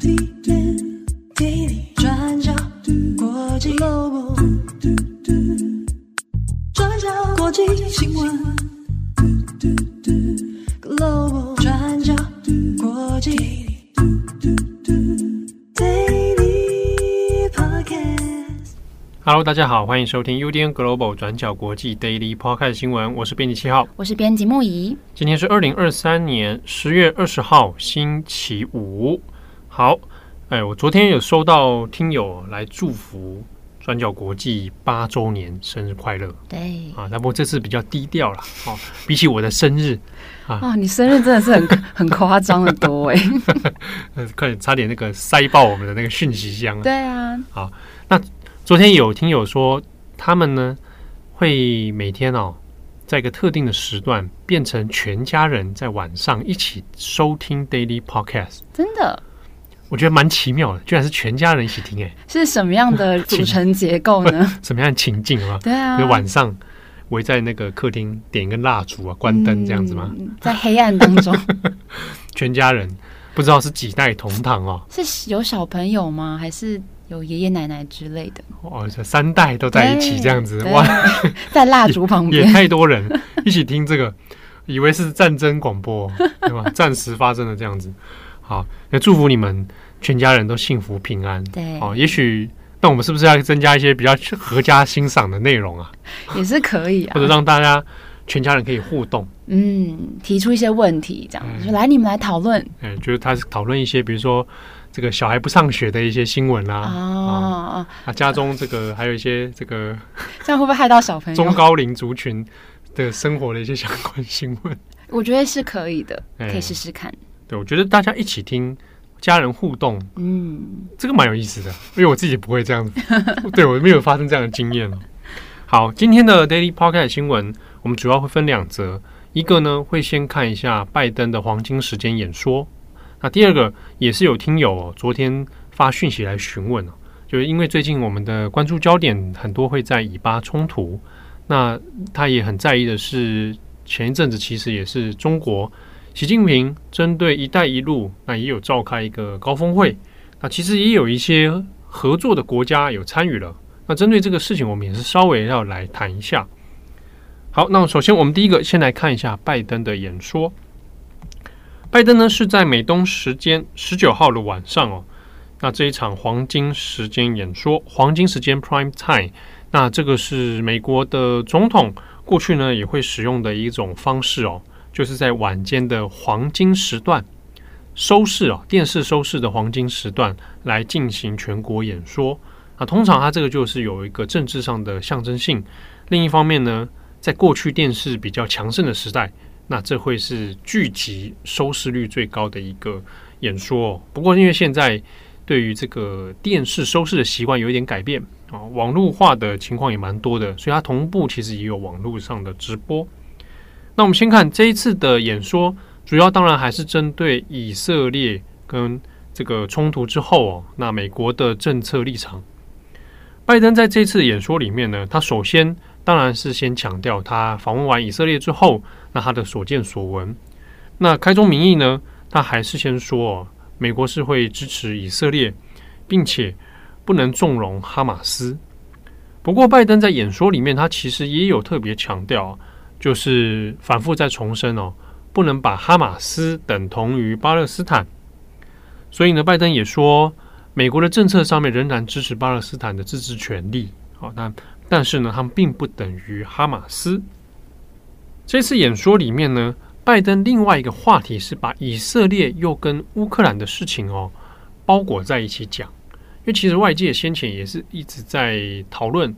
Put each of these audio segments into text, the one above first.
转角国际 Global，转角国际新闻 Global，转角国际 Daily Podcast。Hello，大家好，欢迎收听 UDN Global 转角国际 Daily Podcast 新闻，我是编辑七号，我是编辑木仪。今天是二零二三年十月二十号，星期五。好。哎，我昨天有收到听友来祝福转角国际八周年生日快乐。对啊，那不过这次比较低调了。哦，比起我的生日啊，哦，你生日真的是很 很夸张的多哎。快点，差点那个塞爆我们的那个讯息箱。对啊。好，那昨天有听友说，他们呢会每天哦，在一个特定的时段，变成全家人在晚上一起收听 Daily Podcast。真的。我觉得蛮奇妙的，居然是全家人一起听，哎，是什么样的组成结构呢？什么样的情境啊？对啊，就晚上围在那个客厅点一根蜡烛啊，关灯这样子吗？嗯、在黑暗当中，全家人不知道是几代同堂哦？是有小朋友吗？还是有爷爷奶奶之类的？哦，这三代都在一起这样子哇，在蜡烛旁边 也，也太多人一起听这个，以为是战争广播对吧？暂时发生了这样子。好，也祝福你们全家人都幸福平安。对，哦，也许那我们是不是要增加一些比较合家欣赏的内容啊？也是可以啊，或者让大家全家人可以互动，嗯，提出一些问题，这样、嗯、就来你们来讨论。嗯，就是他讨论一些，比如说这个小孩不上学的一些新闻啦，哦，啊，家中这个还有一些这个，这样会不会害到小朋友？中高龄族群的生活的一些相关新闻，我觉得是可以的，可以试试看。对，我觉得大家一起听，家人互动，嗯，这个蛮有意思的，因为我自己不会这样子，对，我没有发生这样的经验。好，今天的 Daily Podcast 新闻，我们主要会分两则，一个呢会先看一下拜登的黄金时间演说，那第二个也是有听友哦，昨天发讯息来询问哦，就是因为最近我们的关注焦点很多会在以巴冲突，那他也很在意的是前一阵子其实也是中国。习近平针对“一带一路”，那也有召开一个高峰会，那其实也有一些合作的国家有参与了。那针对这个事情，我们也是稍微要来谈一下。好，那首先我们第一个先来看一下拜登的演说。拜登呢是在美东时间十九号的晚上哦，那这一场黄金时间演说，黄金时间 （Prime Time），那这个是美国的总统过去呢也会使用的一种方式哦。就是在晚间的黄金时段收视啊，电视收视的黄金时段来进行全国演说啊。通常它这个就是有一个政治上的象征性。另一方面呢，在过去电视比较强盛的时代，那这会是聚集收视率最高的一个演说。不过因为现在对于这个电视收视的习惯有一点改变啊，网络化的情况也蛮多的，所以它同步其实也有网络上的直播。那我们先看这一次的演说，主要当然还是针对以色列跟这个冲突之后哦，那美国的政策立场。拜登在这次演说里面呢，他首先当然是先强调他访问完以色列之后，那他的所见所闻。那开宗明义呢，他还是先说，美国是会支持以色列，并且不能纵容哈马斯。不过，拜登在演说里面，他其实也有特别强调。就是反复在重申哦，不能把哈马斯等同于巴勒斯坦。所以呢，拜登也说，美国的政策上面仍然支持巴勒斯坦的自治权利。好，但但是呢，他们并不等于哈马斯。这次演说里面呢，拜登另外一个话题是把以色列又跟乌克兰的事情哦包裹在一起讲，因为其实外界先前也是一直在讨论。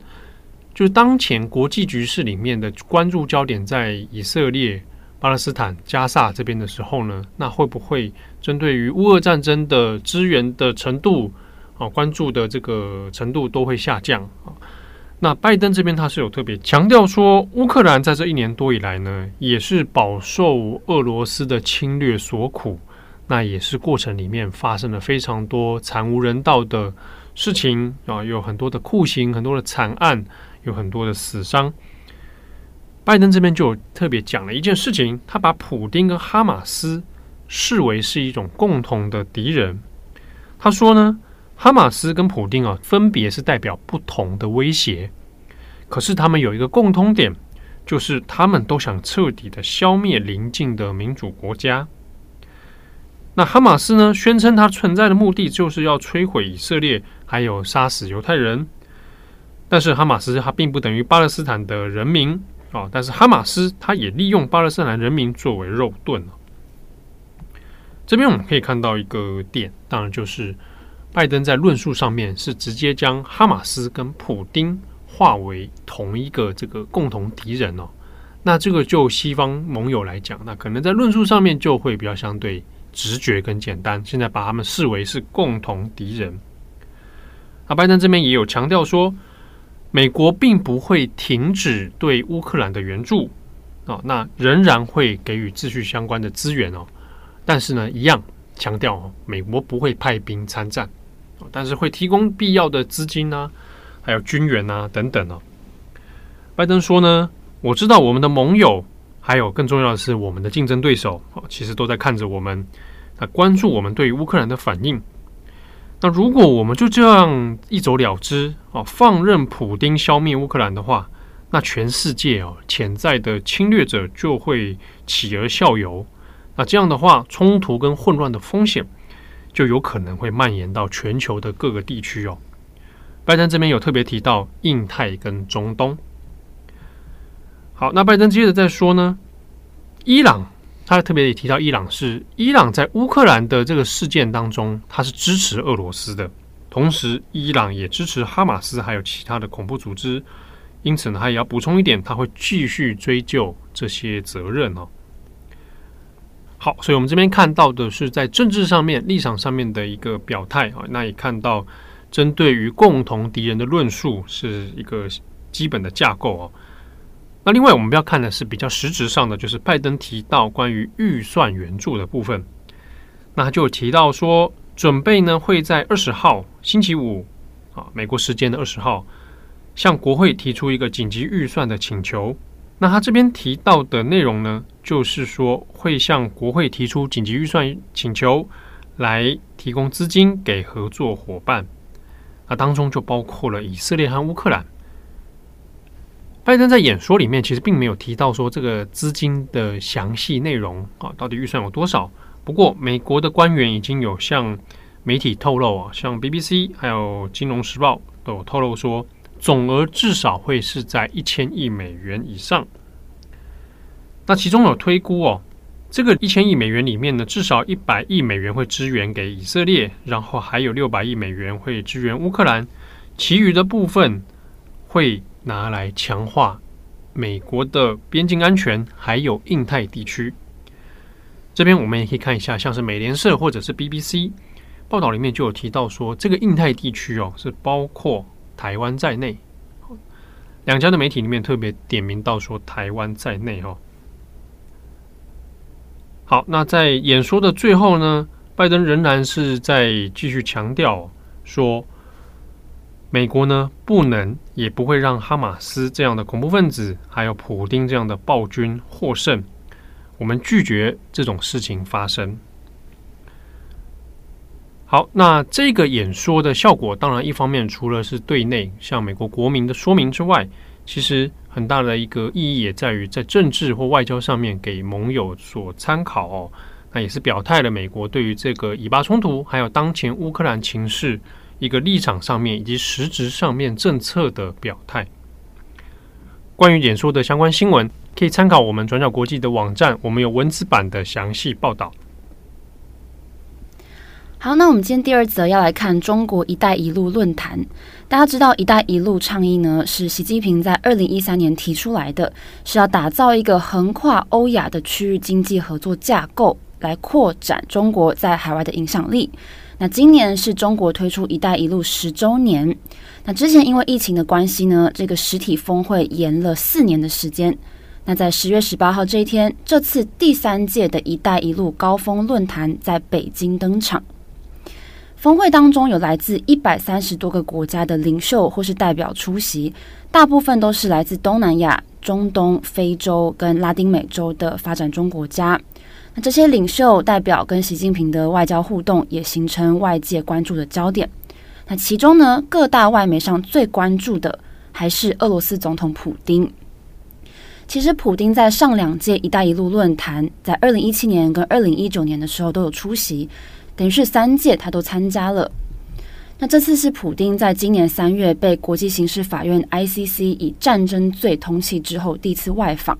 就是当前国际局势里面的关注焦点在以色列、巴勒斯坦、加萨这边的时候呢，那会不会针对于乌俄战争的支援的程度啊，关注的这个程度都会下降啊？那拜登这边他是有特别强调说，乌克兰在这一年多以来呢，也是饱受俄罗斯的侵略所苦，那也是过程里面发生了非常多惨无人道的事情啊，有很多的酷刑，很多的惨案。有很多的死伤，拜登这边就特别讲了一件事情，他把普丁跟哈马斯视为是一种共同的敌人。他说呢，哈马斯跟普丁啊，分别是代表不同的威胁，可是他们有一个共通点，就是他们都想彻底的消灭邻近的民主国家。那哈马斯呢，宣称它存在的目的就是要摧毁以色列，还有杀死犹太人。但是哈马斯它并不等于巴勒斯坦的人民啊，但是哈马斯它也利用巴勒斯坦人民作为肉盾。这边我们可以看到一个点，当然就是拜登在论述上面是直接将哈马斯跟普丁化为同一个这个共同敌人哦。那这个就西方盟友来讲，那可能在论述上面就会比较相对直觉跟简单。现在把他们视为是共同敌人。那拜登这边也有强调说，美国并不会停止对乌克兰的援助啊，那仍然会给予秩序相关的资源哦。但是呢，一样强调哦，美国不会派兵参战，但是会提供必要的资金啊，还有军援啊等等哦。拜登说呢，我知道我们的盟友，还有更重要的是我们的竞争对手哦，其实都在看着我们，啊，关注我们对乌克兰的反应。那如果我们就这样一走了之哦，放任普丁消灭乌克兰的话，那全世界哦潜在的侵略者就会起而效尤。那这样的话，冲突跟混乱的风险就有可能会蔓延到全球的各个地区哦。拜登这边有特别提到印太跟中东。好，那拜登接着再说呢，伊朗。他特别也提到，伊朗是伊朗在乌克兰的这个事件当中，他是支持俄罗斯的，同时伊朗也支持哈马斯还有其他的恐怖组织，因此呢，他也要补充一点，他会继续追究这些责任哦。好，所以我们这边看到的是在政治上面立场上面的一个表态啊，那也看到针对于共同敌人的论述是一个基本的架构哦。那另外我们要看的是比较实质上的，就是拜登提到关于预算援助的部分，那他就提到说，准备呢会在二十号星期五啊，美国时间的二十号，向国会提出一个紧急预算的请求。那他这边提到的内容呢，就是说会向国会提出紧急预算请求，来提供资金给合作伙伴，那当中就包括了以色列和乌克兰。拜登在演说里面其实并没有提到说这个资金的详细内容啊，到底预算有多少？不过美国的官员已经有向媒体透露啊，像 BBC 还有《金融时报》都有透露说，总额至少会是在一千亿美元以上。那其中有推估哦，这个一千亿美元里面呢，至少一百亿美元会支援给以色列，然后还有六百亿美元会支援乌克兰，其余的部分会。拿来强化美国的边境安全，还有印太地区。这边我们也可以看一下，像是美联社或者是 BBC 报道里面就有提到说，这个印太地区哦是包括台湾在内。两家的媒体里面特别点名到说台湾在内哦。好，那在演说的最后呢，拜登仍然是在继续强调说。美国呢，不能也不会让哈马斯这样的恐怖分子，还有普丁这样的暴君获胜。我们拒绝这种事情发生。好，那这个演说的效果，当然一方面除了是对内向美国国民的说明之外，其实很大的一个意义也在于在政治或外交上面给盟友所参考哦。那也是表态了美国对于这个以巴冲突，还有当前乌克兰情势。一个立场上面以及实质上面政策的表态。关于演说的相关新闻，可以参考我们转角国际的网站，我们有文字版的详细报道。好，那我们今天第二则要来看中国“一带一路”论坛。大家知道“一带一路”倡议呢，是习近平在二零一三年提出来的，是要打造一个横跨欧亚的区域经济合作架构，来扩展中国在海外的影响力。那今年是中国推出“一带一路”十周年。那之前因为疫情的关系呢，这个实体峰会延了四年的时间。那在十月十八号这一天，这次第三届的一带一路高峰论坛在北京登场。峰会当中有来自一百三十多个国家的领袖或是代表出席，大部分都是来自东南亚、中东、非洲跟拉丁美洲的发展中国家。那这些领袖代表跟习近平的外交互动也形成外界关注的焦点。那其中呢，各大外媒上最关注的还是俄罗斯总统普丁。其实，普丁在上两届“一带一路”论坛，在二零一七年跟二零一九年的时候都有出席，等于是三届他都参加了。那这次是普丁在今年三月被国际刑事法院 （ICC） 以战争罪通缉之后第一次外访。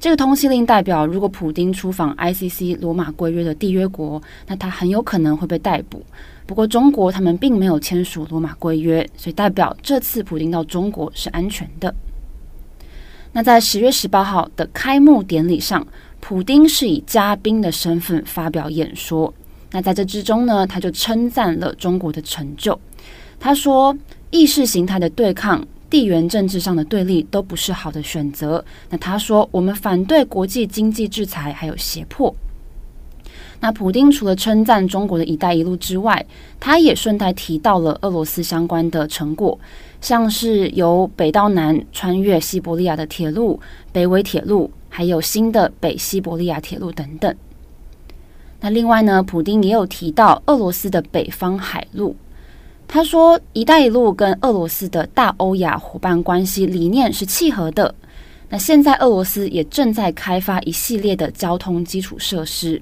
这个通缉令代表，如果普丁出访 ICC 罗马规约的缔约国，那他很有可能会被逮捕。不过，中国他们并没有签署罗马规约，所以代表这次普丁到中国是安全的。那在十月十八号的开幕典礼上，普丁是以嘉宾的身份发表演说。那在这之中呢，他就称赞了中国的成就。他说，意识形态的对抗。地缘政治上的对立都不是好的选择。那他说，我们反对国际经济制裁，还有胁迫。那普丁除了称赞中国的一带一路之外，他也顺带提到了俄罗斯相关的成果，像是由北到南穿越西伯利亚的铁路北纬铁路，还有新的北西伯利亚铁路等等。那另外呢，普丁也有提到俄罗斯的北方海路。他说：“一带一路跟俄罗斯的大欧亚伙伴关系理念是契合的。那现在俄罗斯也正在开发一系列的交通基础设施。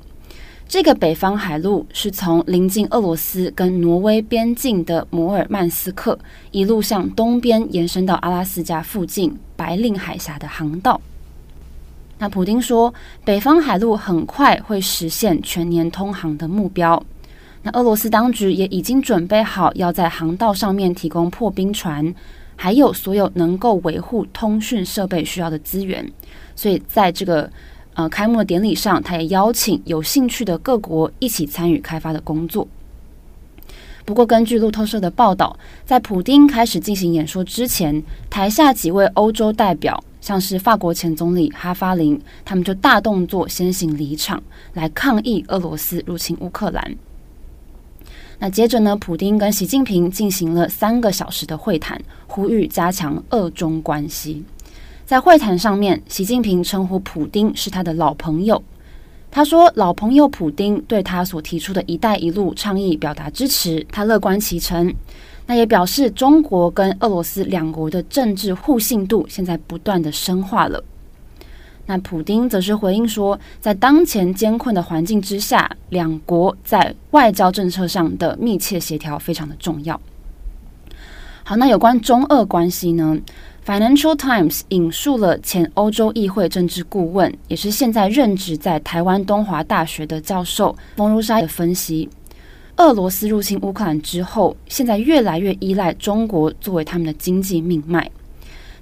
这个北方海路是从临近俄罗斯跟挪威边境的摩尔曼斯克一路向东边延伸到阿拉斯加附近白令海峡的航道。那普丁说，北方海路很快会实现全年通航的目标。”那俄罗斯当局也已经准备好要在航道上面提供破冰船，还有所有能够维护通讯设备需要的资源。所以在这个呃开幕的典礼上，他也邀请有兴趣的各国一起参与开发的工作。不过，根据路透社的报道，在普丁开始进行演说之前，台下几位欧洲代表，像是法国前总理哈法林，他们就大动作先行离场，来抗议俄罗斯入侵乌克兰。那接着呢，普丁跟习近平进行了三个小时的会谈，呼吁加强俄中关系。在会谈上面，习近平称呼普丁是他的老朋友。他说，老朋友普丁对他所提出的一带一路倡议表达支持，他乐观其成。那也表示中国跟俄罗斯两国的政治互信度现在不断的深化了。那普丁则是回应说，在当前艰困的环境之下，两国在外交政策上的密切协调非常的重要。好，那有关中俄关系呢？Financial Times 引述了前欧洲议会政治顾问，也是现在任职在台湾东华大学的教授冯如莎的分析：俄罗斯入侵乌克兰之后，现在越来越依赖中国作为他们的经济命脉。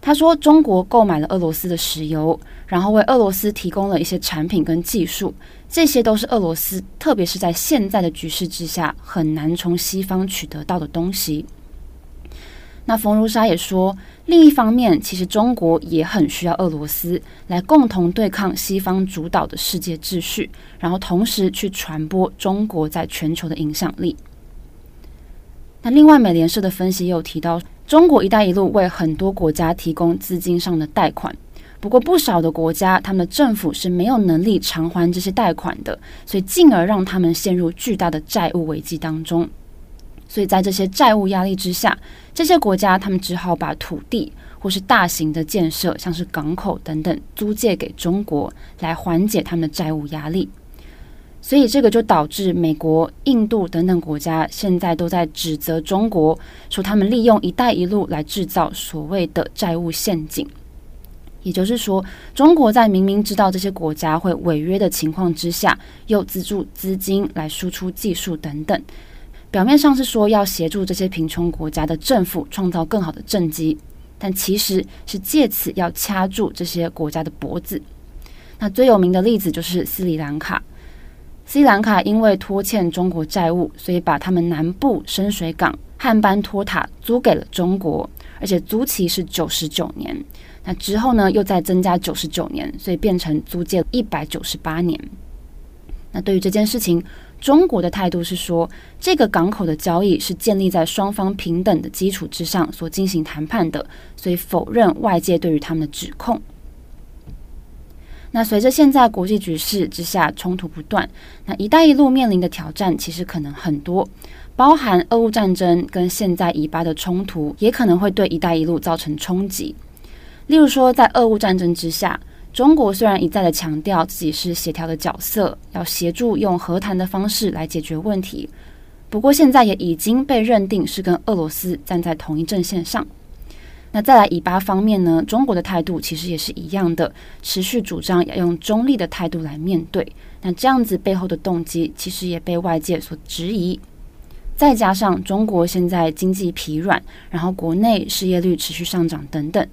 他说，中国购买了俄罗斯的石油，然后为俄罗斯提供了一些产品跟技术，这些都是俄罗斯，特别是在现在的局势之下，很难从西方取得到的东西。那冯如莎也说，另一方面，其实中国也很需要俄罗斯来共同对抗西方主导的世界秩序，然后同时去传播中国在全球的影响力。那另外，美联社的分析也有提到。中国“一带一路”为很多国家提供资金上的贷款，不过不少的国家，他们的政府是没有能力偿还这些贷款的，所以进而让他们陷入巨大的债务危机当中。所以在这些债务压力之下，这些国家他们只好把土地或是大型的建设，像是港口等等，租借给中国，来缓解他们的债务压力。所以这个就导致美国、印度等等国家现在都在指责中国，说他们利用“一带一路”来制造所谓的债务陷阱。也就是说，中国在明明知道这些国家会违约的情况之下，又资助资金来输出技术等等，表面上是说要协助这些贫穷国家的政府创造更好的政绩，但其实是借此要掐住这些国家的脖子。那最有名的例子就是斯里兰卡。斯里兰卡因为拖欠中国债务，所以把他们南部深水港汉班托塔租给了中国，而且租期是九十九年。那之后呢，又再增加九十九年，所以变成租借一百九十八年。那对于这件事情，中国的态度是说，这个港口的交易是建立在双方平等的基础之上所进行谈判的，所以否认外界对于他们的指控。那随着现在国际局势之下冲突不断，那“一带一路”面临的挑战其实可能很多，包含俄乌战争跟现在以巴的冲突，也可能会对“一带一路”造成冲击。例如说，在俄乌战争之下，中国虽然一再的强调自己是协调的角色，要协助用和谈的方式来解决问题，不过现在也已经被认定是跟俄罗斯站在同一阵线上。那再来以巴方面呢？中国的态度其实也是一样的，持续主张要用中立的态度来面对。那这样子背后的动机，其实也被外界所质疑。再加上中国现在经济疲软，然后国内失业率持续上涨等等，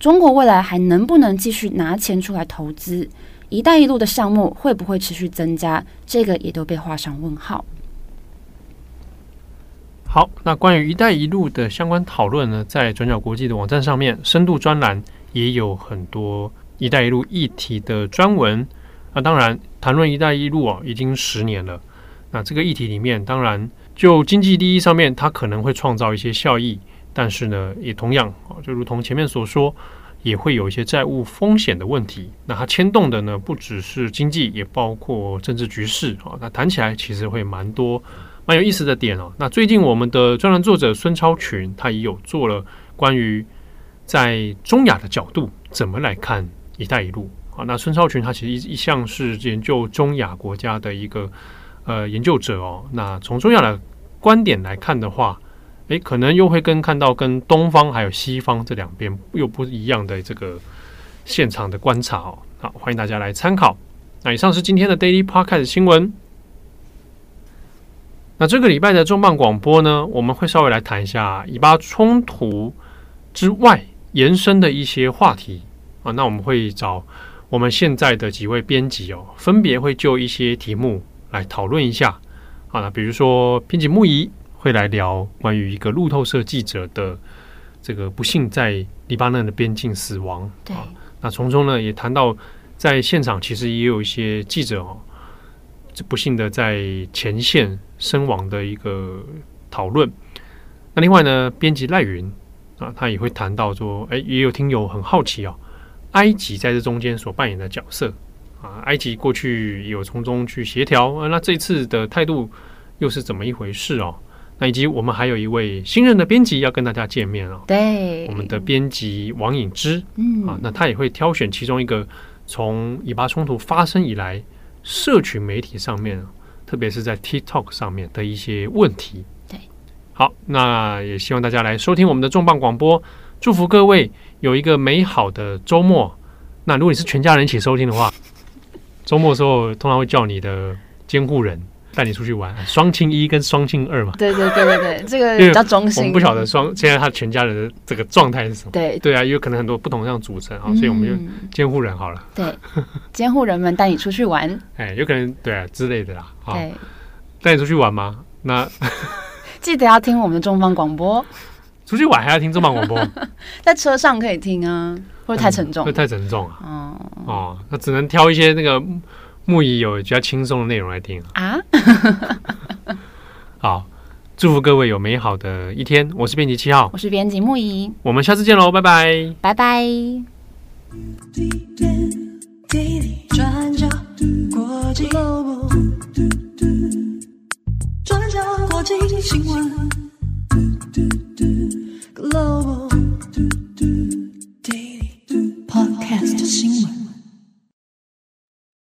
中国未来还能不能继续拿钱出来投资？“一带一路”的项目会不会持续增加？这个也都被画上问号。好，那关于“一带一路”的相关讨论呢，在转角国际的网站上面，深度专栏也有很多“一带一路”议题的专文。那当然，谈论“一带一路”啊，已经十年了。那这个议题里面，当然就经济利益上面，它可能会创造一些效益，但是呢，也同样啊，就如同前面所说，也会有一些债务风险的问题。那它牵动的呢，不只是经济，也包括政治局势啊。那谈起来其实会蛮多。蛮有意思的点哦。那最近我们的专栏作者孙超群，他也有做了关于在中亚的角度怎么来看“一带一路”啊。那孙超群他其实一一向是研究中亚国家的一个呃研究者哦。那从中亚的观点来看的话，诶，可能又会跟看到跟东方还有西方这两边又不一样的这个现场的观察哦。好，欢迎大家来参考。那以上是今天的 Daily Podcast 新闻。那这个礼拜的重磅广播呢，我们会稍微来谈一下以巴冲突之外延伸的一些话题啊。那我们会找我们现在的几位编辑哦，分别会就一些题目来讨论一下啊。那比如说，编辑木仪会来聊关于一个路透社记者的这个不幸在黎巴嫩的边境死亡。对。那从中呢，也谈到在现场其实也有一些记者哦。不幸的在前线身亡的一个讨论。那另外呢，编辑赖云啊，他也会谈到说，哎，也有听友很好奇哦，埃及在这中间所扮演的角色啊，埃及过去也有从中去协调啊，那这次的态度又是怎么一回事哦？那以及我们还有一位新任的编辑要跟大家见面哦，对，我们的编辑王颖之，嗯啊，那他也会挑选其中一个从以巴冲突发生以来。社群媒体上面，特别是在 TikTok 上面的一些问题。对，好，那也希望大家来收听我们的重磅广播，祝福各位有一个美好的周末。那如果你是全家人一起收听的话，周末的时候通常会叫你的监护人。带你出去玩，双亲一跟双亲二嘛。对对对对对，这个比较中心。我们不晓得双现在他全家人的这个状态是什么。对对啊，有可能很多不同这样组成啊，所以我们就监护人好了。对，监护人们带你出去玩。哎，有可能对啊之类的啦。对，带你出去玩吗？那 记得要听我们的中方广播。出去玩还要听中方广播？在车上可以听啊，会太沉重？会太沉重啊。哦哦，那只能挑一些那个。木已有比较轻松的内容来听啊。好，祝福各位有美好的一天。我是编辑七号，我是编辑木已，我们下次见喽，拜拜，拜拜。转角新闻，Global Podcast 新闻。